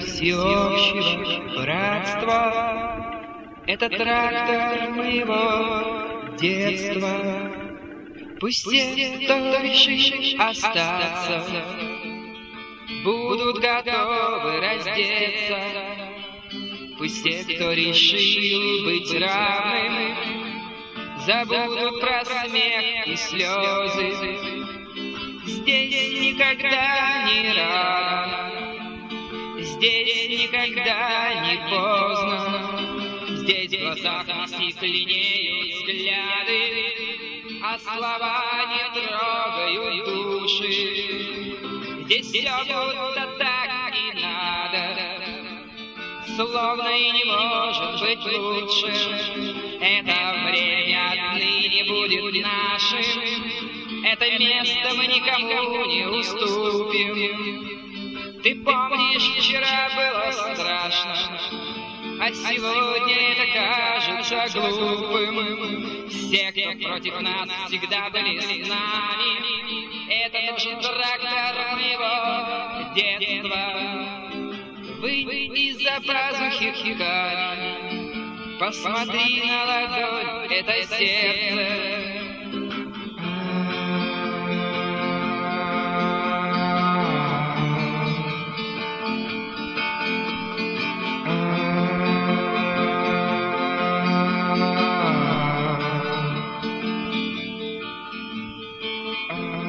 всеобщего братства. Это трактор моего детства. Пусть те, решит остаться, будут готовы раздеться. Пусть те, кто решил быть равным, забудут про смех и слезы. Здесь никогда глазах не стекленеют взгляды, а слова не трогают души. Здесь все будто так и надо, словно и не может быть лучше. Это время отныне будет нашим, это место мы никому не уступим. Ты помнишь, вчера было страшно, а сегодня это кажется глупым. Все, кто против нас, всегда были с нами. Это тоже трактор моего детства. Выйди из-за пазухи ткани, Посмотри на ладонь, это сердце. Uh-huh.